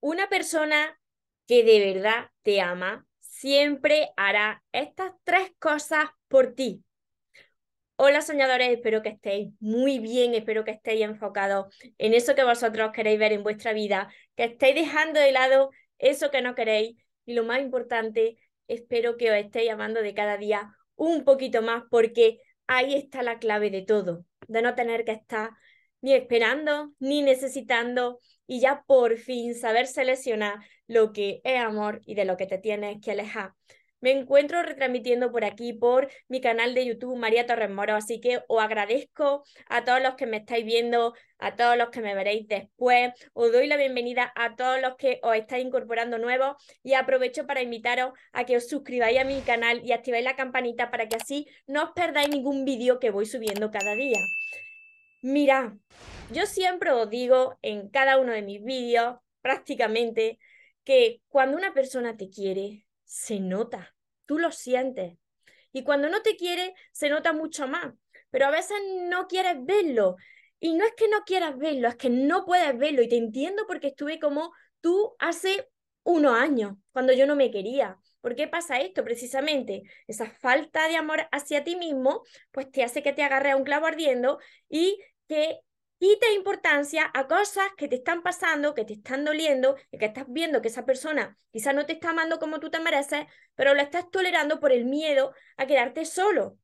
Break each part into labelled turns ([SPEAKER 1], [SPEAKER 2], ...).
[SPEAKER 1] Una persona que de verdad te ama siempre hará estas tres cosas por ti. Hola soñadores, espero que estéis muy bien, espero que estéis enfocados en eso que vosotros queréis ver en vuestra vida, que estéis dejando de lado eso que no queréis y lo más importante, espero que os estéis amando de cada día un poquito más porque ahí está la clave de todo, de no tener que estar ni esperando ni necesitando y ya por fin saber seleccionar lo que es amor y de lo que te tienes que alejar. Me encuentro retransmitiendo por aquí, por mi canal de YouTube, María Torres Moro, así que os agradezco a todos los que me estáis viendo, a todos los que me veréis después, os doy la bienvenida a todos los que os estáis incorporando nuevos y aprovecho para invitaros a que os suscribáis a mi canal y activéis la campanita para que así no os perdáis ningún vídeo que voy subiendo cada día. Mira, yo siempre os digo en cada uno de mis vídeos, prácticamente, que cuando una persona te quiere, se nota, tú lo sientes. Y cuando no te quiere, se nota mucho más. Pero a veces no quieres verlo. Y no es que no quieras verlo, es que no puedes verlo. Y te entiendo porque estuve como tú hace unos años, cuando yo no me quería. ¿Por qué pasa esto? Precisamente esa falta de amor hacia ti mismo, pues te hace que te agarre a un clavo ardiendo y que quite importancia a cosas que te están pasando, que te están doliendo y que estás viendo que esa persona quizás no te está amando como tú te mereces, pero lo estás tolerando por el miedo a quedarte solo.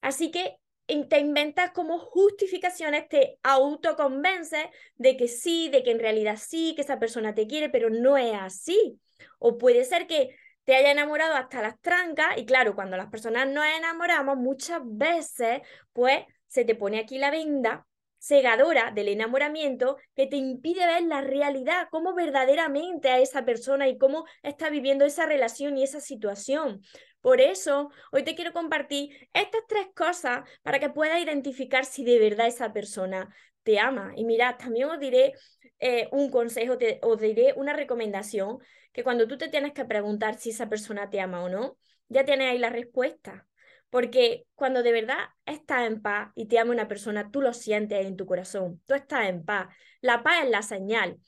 [SPEAKER 1] Así que te inventas como justificaciones, te autoconvences de que sí, de que en realidad sí, que esa persona te quiere, pero no es así. O puede ser que te haya enamorado hasta las trancas y claro, cuando las personas nos enamoramos muchas veces, pues se te pone aquí la venda cegadora del enamoramiento que te impide ver la realidad, cómo verdaderamente a esa persona y cómo está viviendo esa relación y esa situación. Por eso, hoy te quiero compartir estas tres cosas para que puedas identificar si de verdad esa persona te ama. Y mirad, también os diré eh, un consejo, te, os diré una recomendación, que cuando tú te tienes que preguntar si esa persona te ama o no, ya tienes ahí la respuesta. Porque cuando de verdad estás en paz y te ama una persona, tú lo sientes en tu corazón, tú estás en paz. La paz es la señal.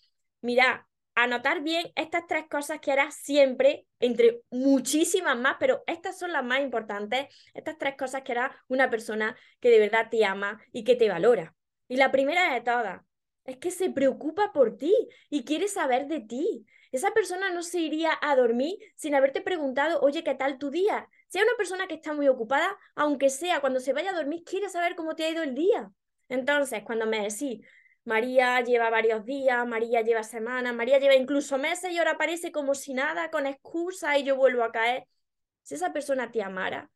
[SPEAKER 1] Mira, anotar bien estas tres cosas que harás siempre, entre muchísimas más, pero estas son las más importantes, estas tres cosas que hará una persona que de verdad te ama y que te valora. Y la primera de todas, es que se preocupa por ti y quiere saber de ti. Esa persona no se iría a dormir sin haberte preguntado, oye, ¿qué tal tu día? Sea una persona que está muy ocupada, aunque sea cuando se vaya a dormir, quiere saber cómo te ha ido el día. Entonces, cuando me decís, María lleva varios días, María lleva semanas, María lleva incluso meses y ahora aparece como si nada, con excusa y yo vuelvo a caer. Si esa persona te amara,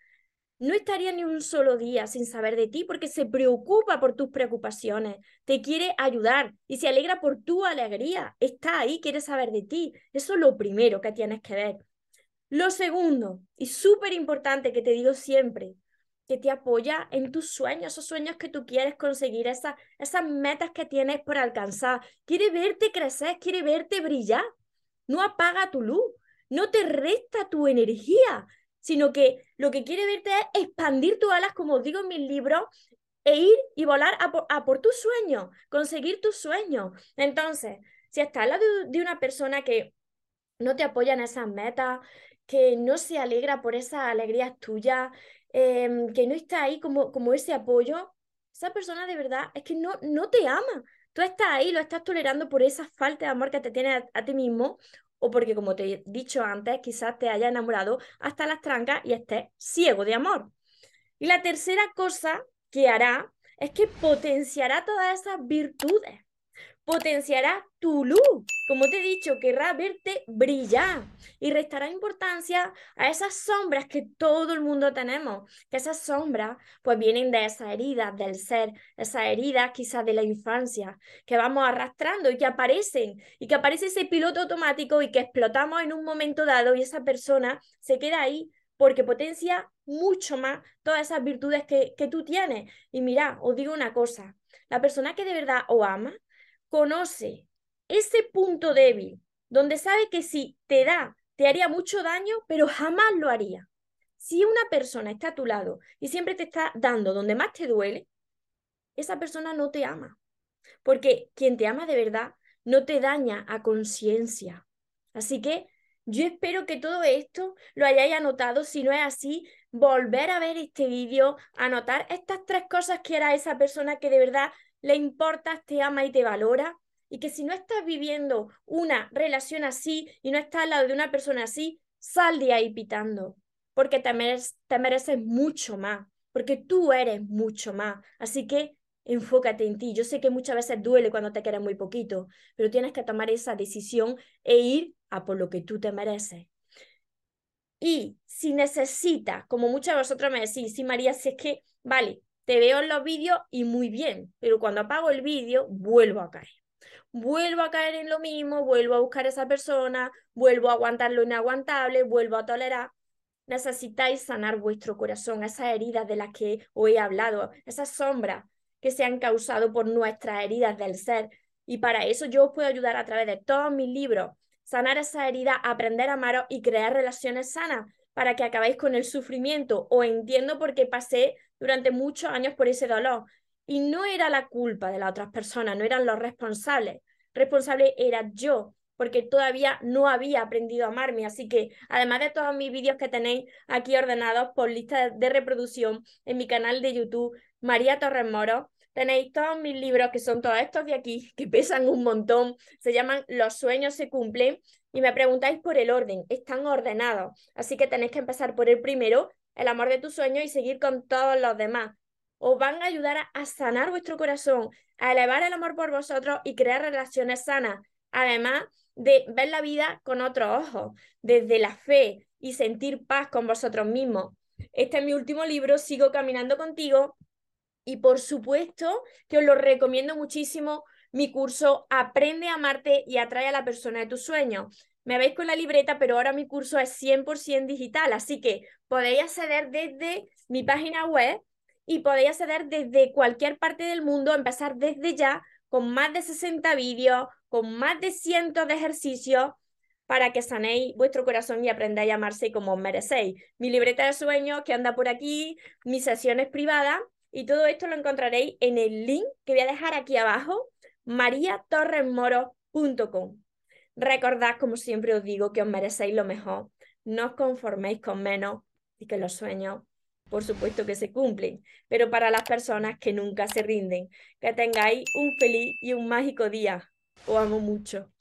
[SPEAKER 1] no estaría ni un solo día sin saber de ti porque se preocupa por tus preocupaciones, te quiere ayudar y se alegra por tu alegría. Está ahí, quiere saber de ti. Eso es lo primero que tienes que ver. Lo segundo, y súper importante que te digo siempre, que te apoya en tus sueños, esos sueños que tú quieres conseguir, esas, esas metas que tienes por alcanzar. Quiere verte crecer, quiere verte brillar. No apaga tu luz, no te resta tu energía, sino que lo que quiere verte es expandir tus alas, como digo en mis libros, e ir y volar a por, a por tus sueños, conseguir tus sueños. Entonces, si estás al lado de una persona que no te apoya en esas metas, que no se alegra por esas alegrías tuyas, em, que no está ahí como, como ese apoyo, esa persona de verdad es que no, no te ama. Tú estás ahí, lo estás tolerando por esa falta de amor que te tiene a, ti mismo o porque, como te he dicho antes, quizás te haya enamorado hasta las trancas y estés ciego de amor. Y la tercera cosa que hará es que potenciará todas esas virtudes potenciará tu luz. Como te he dicho, querrá verte brillar y restará importancia a esas sombras que todo el mundo tenemos, que esas sombras pues vienen de esas heridas del ser, esas heridas quizás de la infancia, que vamos arrastrando y que aparecen, y que aparece ese piloto automático y que explotamos en un momento dado y esa persona se queda ahí porque potencia mucho más todas esas virtudes que, que tú tienes. Y mira, os digo una cosa, la persona que de verdad os ama, conoce ese punto débil, donde sabe que si te da, te haría mucho daño, pero jamás lo haría. Si una persona está a tu lado y siempre te está dando donde más te duele, esa persona no te ama. Porque quien te ama de verdad no te daña a conciencia. Así que yo espero que todo esto lo hayáis anotado. Si no es así, volver a ver este vídeo, anotar estas tres cosas que era esa persona que de verdad le importa, te ama y te valora. Y que si no estás viviendo una relación así y no estás al lado de una persona así, sal de ahí pitando. Porque te, te mereces mucho más. Porque tú eres mucho más. Así que enfócate en ti. Yo sé que muchas veces duele cuando te quieres muy poquito, pero tienes que tomar esa decisión e ir a por lo que tú te mereces. Y si necesitas, como muchos de vosotros me decís, sí, María, si es que, vale, te veo en los vídeos y muy bien, pero cuando apago el vídeo, vuelvo a caer. Vuelvo a caer en lo mismo, vuelvo a buscar a esa persona, vuelvo a aguantar lo inaguantable, vuelvo a tolerar. Necesitáis sanar vuestro corazón, esas heridas de las que os he hablado, esas sombras que se han causado por nuestras heridas del ser. Y para eso yo os puedo ayudar a través de todos mis libros, sanar esa herida, aprender a amaros y crear relaciones sanas para que acabéis con el sufrimiento. O entiendo por qué pasé durante muchos años por ese dolor. Y no era la culpa de las otras personas, no eran los responsables. Responsable era yo, porque todavía no había aprendido a amarme. Así que, además de todos mis vídeos que tenéis aquí ordenados por lista de reproducción en mi canal de YouTube, María Torres Moro, Tenéis todos mis libros, que son todos estos de aquí, que pesan un montón, se llaman Los sueños se cumplen, y me preguntáis por el orden, están ordenados, así que tenéis que empezar por el primero, el amor de tus sueños, y seguir con todos los demás. Os van a ayudar a sanar vuestro corazón, a elevar el amor por vosotros y crear relaciones sanas, además de ver la vida con otros ojos, desde la fe y sentir paz con vosotros mismos. Este es mi último libro, Sigo caminando contigo, y por supuesto que os lo recomiendo muchísimo mi curso Aprende a amarte y atrae a la persona de tus sueños. Me veis con la libreta, pero ahora mi curso es 100% digital, así que podéis acceder desde mi página web y podéis acceder desde cualquier parte del mundo, empezar desde ya con más de 60 vídeos, con más de cientos de ejercicios para que sanéis vuestro corazón y aprendáis a amarse como os merecéis. Mi libreta de sueños que anda por aquí, mis sesiones privadas y todo esto lo encontraréis en el link que voy a dejar aquí abajo, mariatorresmoro.com. Recordad, como siempre os digo, que os merecéis lo mejor. No os conforméis con menos y que los sueños, por supuesto que se cumplen, pero para las personas que nunca se rinden. Que tengáis un feliz y un mágico día. Os amo mucho.